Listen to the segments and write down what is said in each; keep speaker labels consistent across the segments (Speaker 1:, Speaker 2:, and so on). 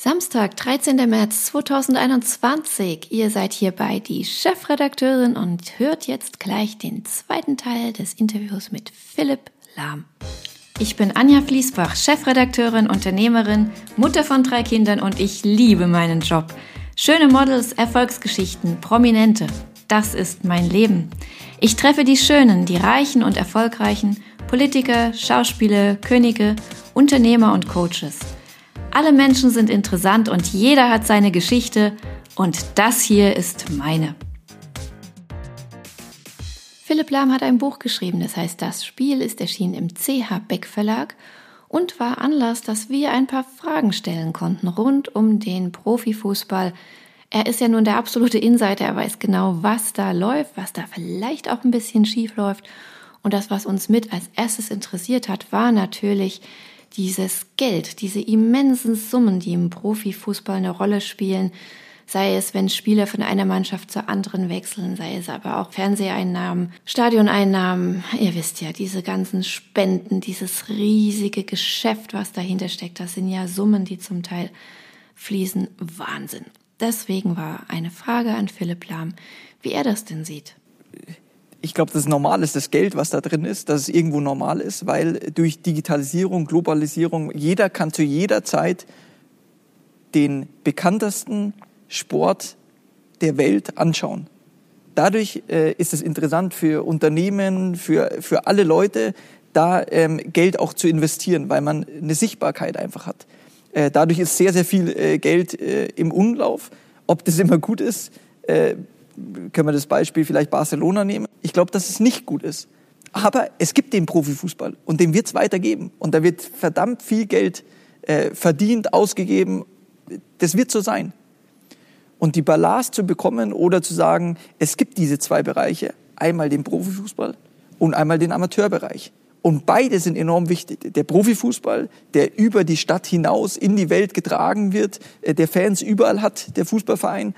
Speaker 1: Samstag, 13. März 2021. Ihr seid hierbei die Chefredakteurin und hört jetzt gleich den zweiten Teil des Interviews mit Philipp Lahm. Ich bin Anja Fließbach, Chefredakteurin, Unternehmerin, Mutter von drei Kindern und ich liebe meinen Job. Schöne Models, Erfolgsgeschichten, Prominente. Das ist mein Leben. Ich treffe die Schönen, die Reichen und Erfolgreichen, Politiker, Schauspieler, Könige, Unternehmer und Coaches. Alle Menschen sind interessant und jeder hat seine Geschichte und das hier ist meine. Philipp Lahm hat ein Buch geschrieben, das heißt Das Spiel ist erschienen im CH Beck Verlag und war Anlass, dass wir ein paar Fragen stellen konnten rund um den Profifußball. Er ist ja nun der absolute Insider, er weiß genau, was da läuft, was da vielleicht auch ein bisschen schief läuft. Und das, was uns mit als erstes interessiert hat, war natürlich dieses Geld, diese immensen Summen, die im Profifußball eine Rolle spielen, sei es, wenn Spieler von einer Mannschaft zur anderen wechseln, sei es aber auch Fernseheinnahmen, Stadioneinnahmen, ihr wisst ja, diese ganzen Spenden, dieses riesige Geschäft, was dahinter steckt, das sind ja Summen, die zum Teil fließen. Wahnsinn. Deswegen war eine Frage an Philipp Lahm, wie er das denn sieht
Speaker 2: ich glaube, das normal ist, das Geld, was da drin ist, dass es irgendwo normal ist, weil durch Digitalisierung, Globalisierung, jeder kann zu jeder Zeit den bekanntesten Sport der Welt anschauen. Dadurch äh, ist es interessant für Unternehmen, für, für alle Leute, da ähm, Geld auch zu investieren, weil man eine Sichtbarkeit einfach hat. Äh, dadurch ist sehr, sehr viel äh, Geld äh, im Umlauf. Ob das immer gut ist, äh, können wir das Beispiel vielleicht Barcelona nehmen. Ich glaube, dass es nicht gut ist. Aber es gibt den Profifußball und den wird es weitergeben. Und da wird verdammt viel Geld äh, verdient, ausgegeben. Das wird so sein. Und die Balance zu bekommen oder zu sagen, es gibt diese zwei Bereiche, einmal den Profifußball und einmal den Amateurbereich. Und beide sind enorm wichtig. Der Profifußball, der über die Stadt hinaus in die Welt getragen wird, äh, der Fans überall hat, der Fußballverein,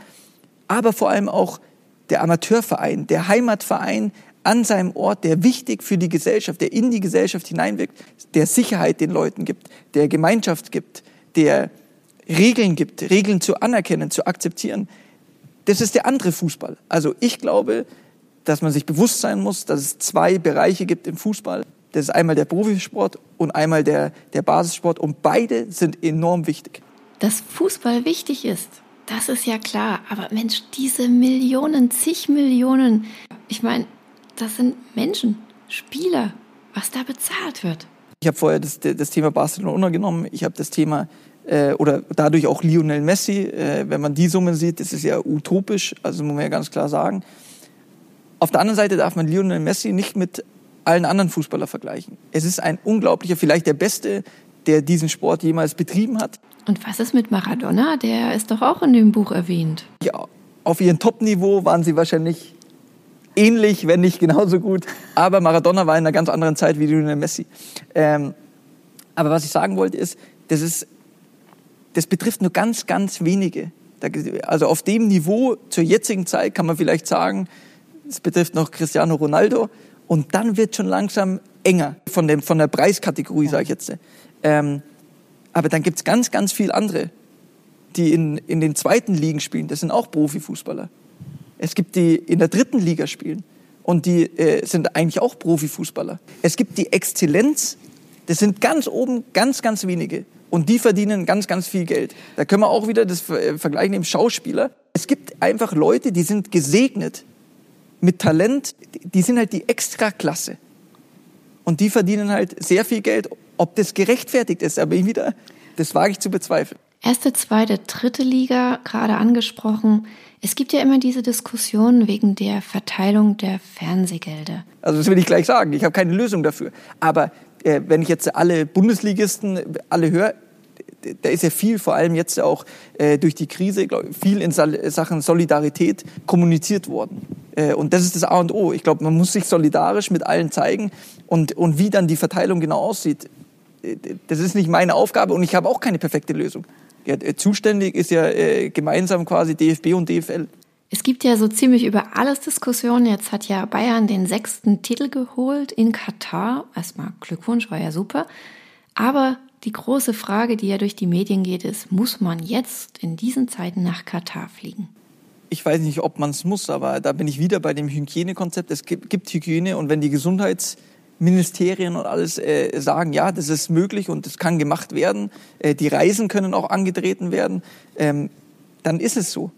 Speaker 2: aber vor allem auch der Amateurverein, der Heimatverein an seinem Ort, der wichtig für die Gesellschaft, der in die Gesellschaft hineinwirkt, der Sicherheit den Leuten gibt, der Gemeinschaft gibt, der Regeln gibt, Regeln zu anerkennen, zu akzeptieren. Das ist der andere Fußball. Also ich glaube, dass man sich bewusst sein muss, dass es zwei Bereiche gibt im Fußball. Das ist einmal der Profisport und einmal der, der Basissport und beide sind enorm wichtig.
Speaker 1: Dass Fußball wichtig ist, das ist ja klar. Aber Mensch, diese Millionen, zig Millionen, ich meine, das sind Menschen, Spieler, was da bezahlt wird.
Speaker 2: Ich habe vorher das, das, Thema Barcelona genommen. Ich habe das Thema äh, oder dadurch auch Lionel Messi. Äh, wenn man die Summen sieht, das ist ja utopisch. Also muss man ja ganz klar sagen. Auf der anderen Seite darf man Lionel Messi nicht mit allen anderen Fußballern vergleichen. Es ist ein unglaublicher, vielleicht der beste, der diesen Sport jemals betrieben hat.
Speaker 1: Und was ist mit Maradona? Der ist doch auch in dem Buch erwähnt.
Speaker 2: Ja, auf ihrem Top-Niveau waren sie wahrscheinlich ähnlich, wenn nicht genauso gut. Aber Maradona war in einer ganz anderen Zeit wie Lionel Messi. Ähm, aber was ich sagen wollte ist, das ist, das betrifft nur ganz, ganz wenige. Also auf dem Niveau zur jetzigen Zeit kann man vielleicht sagen, es betrifft noch Cristiano Ronaldo. Und dann wird schon langsam enger von, dem, von der Preiskategorie, sage ich jetzt. Ähm, aber dann gibt es ganz, ganz viele andere, die in, in den zweiten Ligen spielen. Das sind auch Profifußballer. Es gibt die in der dritten Liga spielen und die äh, sind eigentlich auch Profifußballer. Es gibt die Exzellenz, das sind ganz oben ganz, ganz wenige und die verdienen ganz, ganz viel Geld. Da können wir auch wieder das äh, vergleichen im Schauspieler. Es gibt einfach Leute, die sind gesegnet mit Talent, die sind halt die Extraklasse. Und die verdienen halt sehr viel Geld ob das gerechtfertigt ist, aber wieder, das wage ich zu bezweifeln.
Speaker 1: Erste, zweite, dritte Liga, gerade angesprochen. Es gibt ja immer diese Diskussion wegen der Verteilung der Fernsehgelder.
Speaker 2: Also das will ich gleich sagen. Ich habe keine Lösung dafür. Aber äh, wenn ich jetzt alle Bundesligisten alle höre, da ist ja viel, vor allem jetzt auch äh, durch die Krise, glaub, viel in Sachen Solidarität kommuniziert worden. Äh, und das ist das A und O. Ich glaube, man muss sich solidarisch mit allen zeigen. Und, und wie dann die Verteilung genau aussieht, das ist nicht meine Aufgabe und ich habe auch keine perfekte Lösung. Ja, äh, zuständig ist ja äh, gemeinsam quasi DFB und DFL.
Speaker 1: Es gibt ja so ziemlich über alles Diskussionen. Jetzt hat ja Bayern den sechsten Titel geholt in Katar. Erstmal Glückwunsch, war ja super. Aber die große Frage, die ja durch die Medien geht, ist, muss man jetzt in diesen Zeiten nach Katar fliegen?
Speaker 2: Ich weiß nicht, ob man es muss, aber da bin ich wieder bei dem Hygienekonzept. Es gibt, Hygiene und wenn die Gesundheitsministerien und alles äh, sagen, ja, das ist möglich und das kann gemacht werden, äh, die Reisen können auch angetreten werden, ähm, dann ist es so.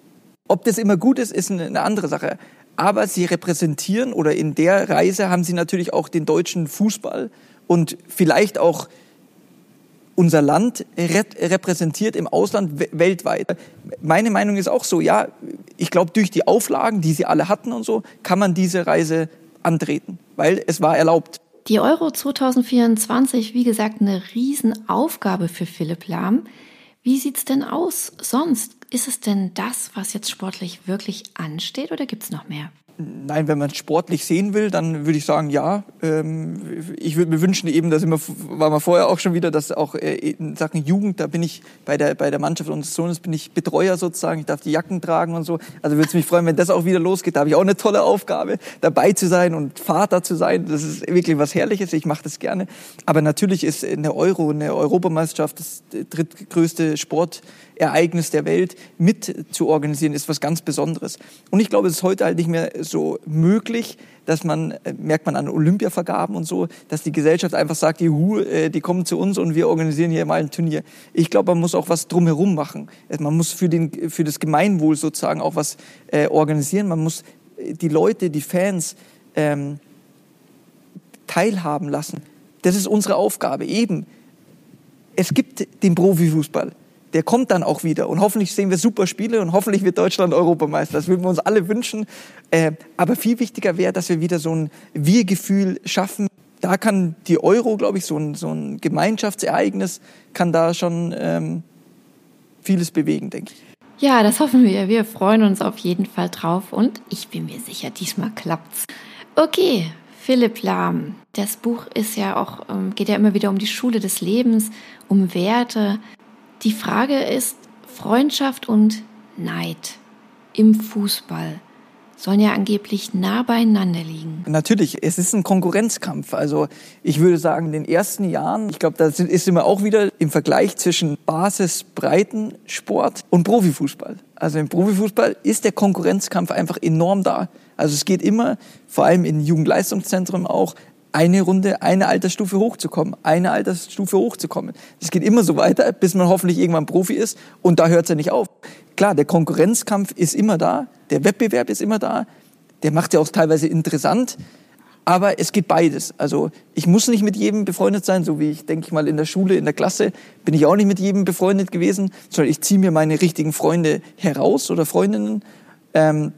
Speaker 2: Ob das immer gut ist, ist eine andere Sache. Aber sie repräsentieren oder in der Reise haben sie natürlich auch den deutschen Fußball und vielleicht auch unser Land repräsentiert im Ausland weltweit. Meine Meinung ist auch so, ja, ich glaube, durch die Auflagen, die sie alle hatten und so, kann man diese Reise antreten, weil es war erlaubt.
Speaker 1: Die Euro 2024, wie gesagt, eine Riesenaufgabe für Philipp Lahm. Wie sieht's denn aus sonst? Ist es denn das, was jetzt sportlich wirklich ansteht oder gibt's noch mehr?
Speaker 2: Nein, wenn man es sportlich sehen will, dann würde ich sagen, ja. Ähm, ich würde mir wünschen eben, dass immer, war man vorher auch schon wieder, dass auch äh, in Sachen Jugend, da bin ich bei der, bei der Mannschaft unseres Sohnes, bin ich Betreuer sozusagen, ich darf die Jacken tragen und so. Also würde es mich freuen, wenn das auch wieder losgeht. Da habe ich auch eine tolle Aufgabe, dabei zu sein und Vater zu sein. Das ist wirklich was Herrliches, ich mache das gerne. Aber natürlich ist eine Euro, eine Europameisterschaft das drittgrößte Sport Ereignis der Welt mit zu organisieren, ist was ganz Besonderes. Und ich glaube, es ist heute halt nicht mehr so möglich, dass man, äh, merkt man an Olympiavergaben und so, dass die Gesellschaft einfach sagt, die Hu, äh, die kommen zu uns und wir organisieren hier mal ein Turnier. Ich glaube, man muss auch was drumherum machen. Man muss für, den, für das Gemeinwohl sozusagen auch was äh, organisieren. Man muss die Leute, die Fans ähm, teilhaben lassen. Das ist unsere Aufgabe. Eben, es gibt den Profifußball der kommt dann auch wieder. Und hoffentlich sehen wir super Spiele und hoffentlich wird Deutschland Europameister. Das würden wir uns alle wünschen. Äh, aber viel wichtiger wäre, dass wir wieder so ein Wir-Gefühl schaffen. Da kann die Euro, glaube ich, so ein, so ein Gemeinschaftsereignis, kann da schon ähm, vieles bewegen, denke ich.
Speaker 1: Ja, das hoffen wir. Wir freuen uns auf jeden Fall drauf und ich bin mir sicher, diesmal klappt's. Okay, Philipp Lahm. Das Buch ist ja auch, ähm, geht ja immer wieder um die Schule des Lebens, um Werte. Die Frage ist, Freundschaft und Neid im Fußball sollen ja angeblich nah beieinander liegen.
Speaker 2: Natürlich, es ist ein Konkurrenzkampf. Also ich würde sagen, in den ersten Jahren, ich glaube, da ist immer auch wieder im Vergleich zwischen Basis, Breitensport und Profifußball. Also im Profifußball ist der Konkurrenzkampf einfach enorm da. Also es geht immer, vor allem in Jugendleistungszentren auch, eine Runde, eine Altersstufe hochzukommen, eine Altersstufe hochzukommen. Es geht immer so weiter, bis man hoffentlich irgendwann Profi ist und da hört es ja nicht auf. Klar, der Konkurrenzkampf ist immer da, der Wettbewerb ist immer da, der macht ja auch teilweise interessant, aber es geht beides. Also ich muss nicht mit jedem befreundet sein, so wie ich denke ich mal in der Schule, in der Klasse bin ich auch nicht mit jedem befreundet gewesen, sondern ich ziehe mir meine richtigen Freunde heraus oder Freundinnen. Ähm,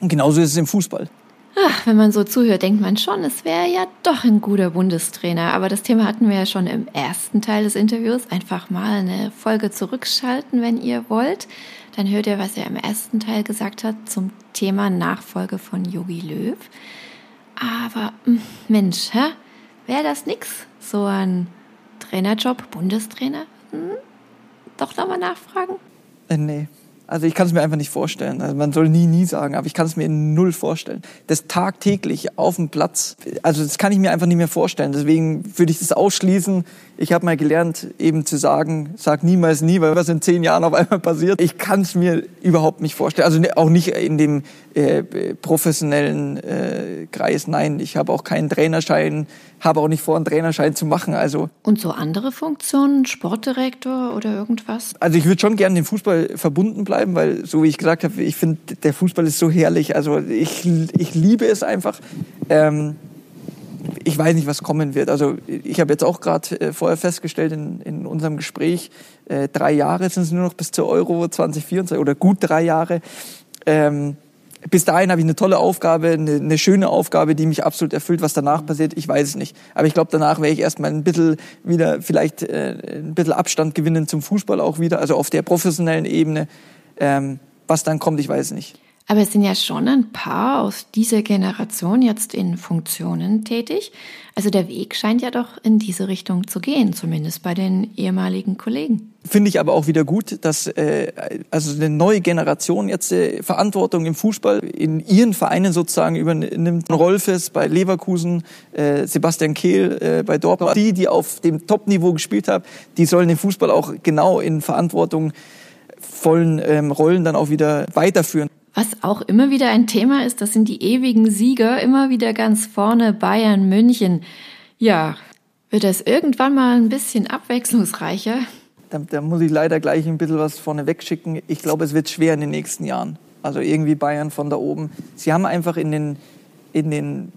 Speaker 2: und genauso ist es im Fußball.
Speaker 1: Ach, wenn man so zuhört, denkt man schon, es wäre ja doch ein guter Bundestrainer. Aber das Thema hatten wir ja schon im ersten Teil des Interviews. Einfach mal eine Folge zurückschalten, wenn ihr wollt. Dann hört ihr, was er im ersten Teil gesagt hat zum Thema Nachfolge von Yogi Löw. Aber hm, Mensch, wäre das nix? So ein Trainerjob, Bundestrainer? Hm? Doch nochmal nachfragen?
Speaker 2: Äh, nee. Also ich kann es mir einfach nicht vorstellen. Also man soll nie, nie sagen, aber ich kann es mir null vorstellen. Das tagtäglich auf dem Platz, also das kann ich mir einfach nicht mehr vorstellen. Deswegen würde ich das ausschließen. Ich habe mal gelernt, eben zu sagen, sag niemals nie, weil was in zehn Jahren auf einmal passiert. Ich kann es mir überhaupt nicht vorstellen. Also ne, auch nicht in dem äh, professionellen äh, Kreis. Nein, ich habe auch keinen Trainerschein habe auch nicht vor, einen Trainerschein zu machen. Also
Speaker 1: und so andere Funktionen, Sportdirektor oder irgendwas?
Speaker 2: Also ich würde schon gerne dem Fußball verbunden bleiben, weil so wie ich gesagt habe, ich finde der Fußball ist so herrlich. Also ich, ich liebe es einfach. Ähm, ich weiß nicht, was kommen wird. Also ich habe jetzt auch gerade äh, vorher festgestellt in, in unserem Gespräch, äh, drei Jahre sind es nur noch bis zur Euro 2024 oder gut drei Jahre. Ähm, bis dahin habe ich eine tolle Aufgabe, eine, eine, schöne Aufgabe, die mich absolut erfüllt. Was danach passiert, ich weiß es nicht. Aber ich glaube, danach werde ich erstmal ein bisschen wieder, vielleicht äh, ein bisschen Abstand gewinnen zum Fußball auch wieder, also auf der professionellen Ebene. Ähm, was dann kommt, ich weiß nicht.
Speaker 1: Aber es sind ja schon ein paar aus dieser Generation jetzt in Funktionen tätig. Also der Weg scheint ja doch in diese Richtung zu gehen, zumindest bei den ehemaligen Kollegen.
Speaker 2: Finde ich aber auch wieder gut, dass äh, also eine neue Generation jetzt äh, Verantwortung im Fußball in ihren Vereinen sozusagen übernimmt. Rolfes bei Leverkusen, äh, Sebastian Kehl äh, bei Dortmund. Die, die auf dem Top-Niveau gespielt haben, die sollen den Fußball auch genau in Verantwortung vollen ähm, Rollen dann auch wieder weiterführen.
Speaker 1: Was auch immer wieder ein Thema ist, das sind die ewigen Sieger, immer wieder ganz vorne Bayern München. Ja, wird das irgendwann mal ein bisschen abwechslungsreicher?
Speaker 2: Da, da muss ich leider gleich ein bisschen was vorne wegschicken. Ich glaube, es wird schwer in den nächsten Jahren. Also irgendwie Bayern von da oben. Sie haben einfach in den, in den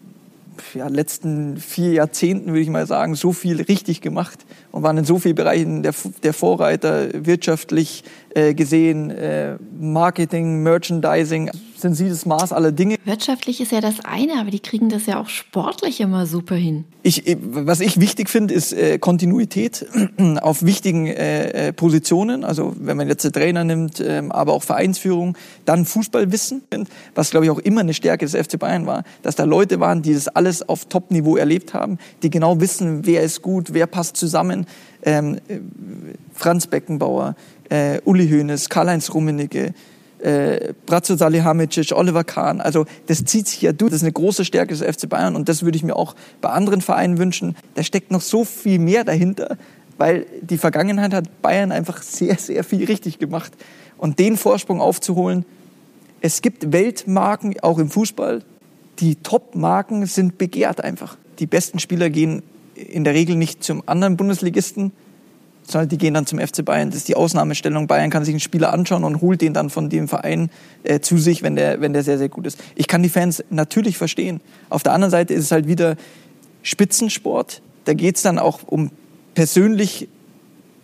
Speaker 2: ja, letzten vier Jahrzehnten, würde ich mal sagen, so viel richtig gemacht und waren in so vielen Bereichen der, der Vorreiter, wirtschaftlich äh, gesehen, äh, Marketing, Merchandising, sie das Maß aller Dinge.
Speaker 1: Wirtschaftlich ist ja das eine, aber die kriegen das ja auch sportlich immer super hin.
Speaker 2: Ich, äh, was ich wichtig finde, ist äh, Kontinuität auf wichtigen äh, äh, Positionen. Also wenn man jetzt den Trainer nimmt, äh, aber auch Vereinsführung, dann Fußballwissen, was glaube ich auch immer eine Stärke des FC Bayern war, dass da Leute waren, die das alles auf Top-Niveau erlebt haben, die genau wissen, wer ist gut, wer passt zusammen. Ähm, äh, Franz Beckenbauer, Uli Hoeneß, Karl-Heinz Rummenigge, äh, Bratzo Salihamidzic, Oliver Kahn. Also das zieht sich ja durch. Das ist eine große Stärke des FC Bayern und das würde ich mir auch bei anderen Vereinen wünschen. Da steckt noch so viel mehr dahinter, weil die Vergangenheit hat Bayern einfach sehr, sehr viel richtig gemacht. Und den Vorsprung aufzuholen, es gibt Weltmarken, auch im Fußball. Die Top-Marken sind begehrt einfach. Die besten Spieler gehen in der Regel nicht zum anderen Bundesligisten, sondern die gehen dann zum FC Bayern. Das ist die Ausnahmestellung. Bayern kann sich einen Spieler anschauen und holt den dann von dem Verein äh, zu sich, wenn der, wenn der sehr, sehr gut ist. Ich kann die Fans natürlich verstehen. Auf der anderen Seite ist es halt wieder Spitzensport. Da geht es dann auch um persönlich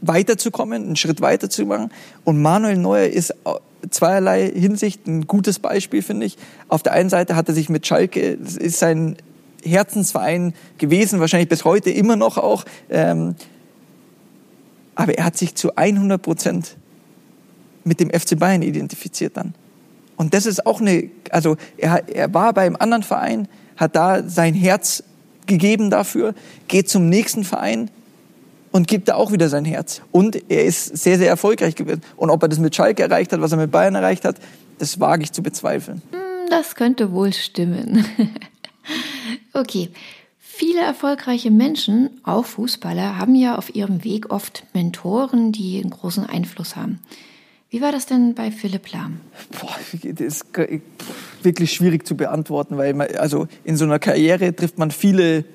Speaker 2: weiterzukommen, einen Schritt weiter zu machen. Und Manuel Neuer ist zweierlei Hinsicht ein gutes Beispiel, finde ich. Auf der einen Seite hat er sich mit Schalke, das ist sein Herzensverein gewesen, wahrscheinlich bis heute immer noch auch. Ähm, aber er hat sich zu 100 Prozent mit dem FC Bayern identifiziert dann. Und das ist auch eine, also er, er war beim anderen Verein, hat da sein Herz gegeben dafür, geht zum nächsten Verein und gibt da auch wieder sein Herz. Und er ist sehr, sehr erfolgreich gewesen. Und ob er das mit Schalke erreicht hat, was er mit Bayern erreicht hat, das wage ich zu bezweifeln.
Speaker 1: Hm, das könnte wohl stimmen. okay. Viele erfolgreiche Menschen, auch Fußballer, haben ja auf ihrem Weg oft Mentoren, die einen großen Einfluss haben. Wie war das denn bei Philipp Lahm?
Speaker 2: Boah, das ist wirklich schwierig zu beantworten, weil man, also in so einer Karriere trifft man viele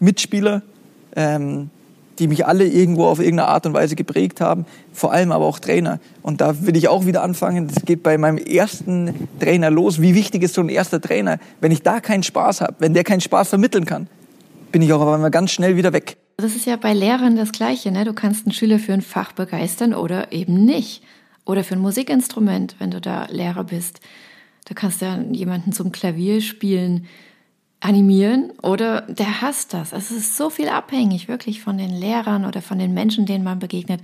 Speaker 2: Mitspieler, ähm, die mich alle irgendwo auf irgendeine Art und Weise geprägt haben, vor allem aber auch Trainer. Und da will ich auch wieder anfangen, das geht bei meinem ersten Trainer los. Wie wichtig ist so ein erster Trainer? Wenn ich da keinen Spaß habe, wenn der keinen Spaß vermitteln kann, bin ich auch aber mal ganz schnell wieder weg.
Speaker 1: Das ist ja bei Lehrern das Gleiche. Ne? Du kannst einen Schüler für ein Fach begeistern oder eben nicht. Oder für ein Musikinstrument, wenn du da Lehrer bist. Du kannst ja jemanden zum Klavier spielen animieren oder der hasst das. Es ist so viel abhängig wirklich von den Lehrern oder von den Menschen, denen man begegnet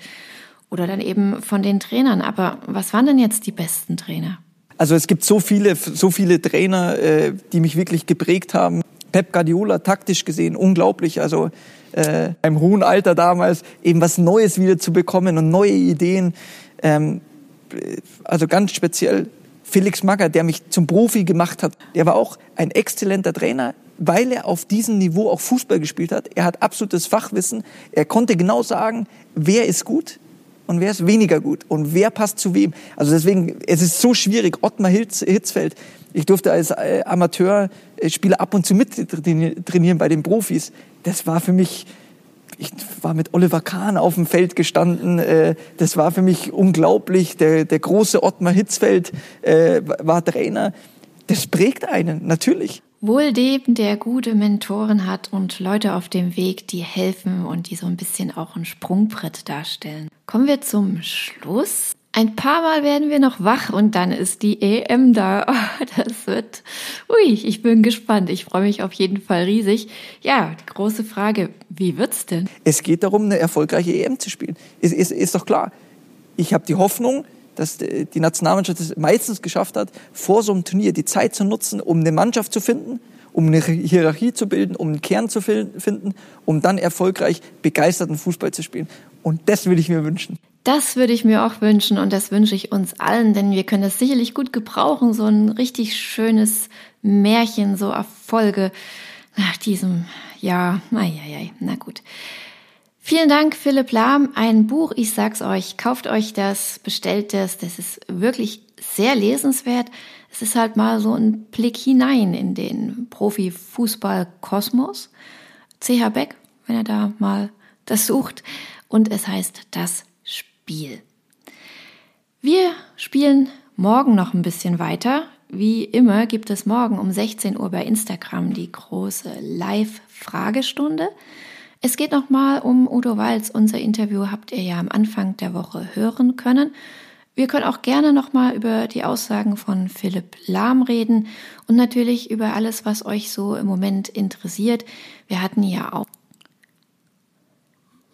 Speaker 1: oder dann eben von den Trainern. Aber was waren denn jetzt die besten Trainer?
Speaker 2: Also es gibt so viele, so viele Trainer, äh, die mich wirklich geprägt haben. Pep Guardiola, taktisch gesehen, unglaublich. Also äh, im hohen Alter damals eben was Neues wieder zu bekommen und neue Ideen. Ähm, also ganz speziell Felix Magath, der mich zum Profi gemacht hat, der war auch ein exzellenter Trainer, weil er auf diesem Niveau auch Fußball gespielt hat. Er hat absolutes Fachwissen. Er konnte genau sagen, wer ist gut und wer ist weniger gut und wer passt zu wem. Also deswegen, es ist so schwierig. Ottmar Hitzfeld, ich durfte als äh, Amateurspieler ab und zu mit trainieren bei den Profis. Das war für mich ich war mit Oliver Kahn auf dem Feld gestanden. Äh, das war für mich unglaublich. Der, der große Ottmar Hitzfeld äh, war Trainer. Das prägt einen, natürlich.
Speaker 1: Wohl dem, der gute Mentoren hat und Leute auf dem Weg, die helfen und die so ein bisschen auch ein Sprungbrett darstellen. Kommen wir zum Schluss. Ein paar Mal werden wir noch wach und dann ist die EM da. Oh, das wird, ui, ich bin gespannt. Ich freue mich auf jeden Fall riesig. Ja, die große Frage, wie wird's denn?
Speaker 2: Es geht darum, eine erfolgreiche EM zu spielen. Ist, ist, ist doch klar. Ich habe die Hoffnung, dass die Nationalmannschaft es meistens geschafft hat, vor so einem Turnier die Zeit zu nutzen, um eine Mannschaft zu finden, um eine Hierarchie zu bilden, um einen Kern zu finden, um dann erfolgreich begeisterten Fußball zu spielen. Und das würde ich mir wünschen.
Speaker 1: Das würde ich mir auch wünschen und das wünsche ich uns allen, denn wir können das sicherlich gut gebrauchen, so ein richtig schönes Märchen, so Erfolge nach diesem Jahr. Eieiei, na gut. Vielen Dank, Philipp Lahm. Ein Buch, ich sag's euch, kauft euch das, bestellt das. Das ist wirklich sehr lesenswert. Es ist halt mal so ein Blick hinein in den Profifußball-Kosmos. CH Beck, wenn ihr da mal das sucht. Und es heißt Das Spiel. Wir spielen morgen noch ein bisschen weiter. Wie immer gibt es morgen um 16 Uhr bei Instagram die große Live-Fragestunde. Es geht nochmal um Udo Walz. Unser Interview habt ihr ja am Anfang der Woche hören können. Wir können auch gerne nochmal über die Aussagen von Philipp Lahm reden und natürlich über alles, was euch so im Moment interessiert. Wir hatten ja auch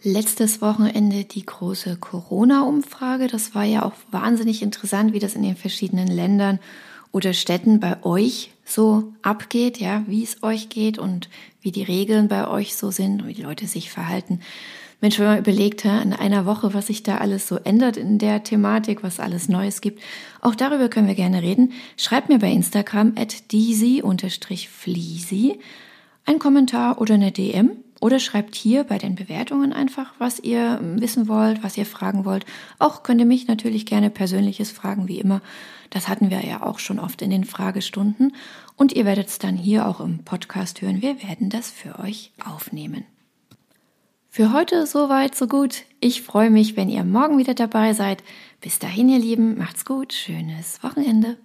Speaker 1: letztes Wochenende die große Corona-Umfrage. Das war ja auch wahnsinnig interessant, wie das in den verschiedenen Ländern oder Städten bei euch so abgeht, ja, wie es euch geht und wie die Regeln bei euch so sind und wie die Leute sich verhalten. Mensch, wenn man überlegt, in einer Woche, was sich da alles so ändert in der Thematik, was alles Neues gibt, auch darüber können wir gerne reden. Schreibt mir bei Instagram at deasy-fleasy einen Kommentar oder eine DM oder schreibt hier bei den Bewertungen einfach, was ihr wissen wollt, was ihr fragen wollt. Auch könnt ihr mich natürlich gerne persönliches fragen, wie immer. Das hatten wir ja auch schon oft in den Fragestunden. Und ihr werdet es dann hier auch im Podcast hören. Wir werden das für euch aufnehmen. Für heute soweit, so gut. Ich freue mich, wenn ihr morgen wieder dabei seid. Bis dahin, ihr Lieben, macht's gut, schönes Wochenende.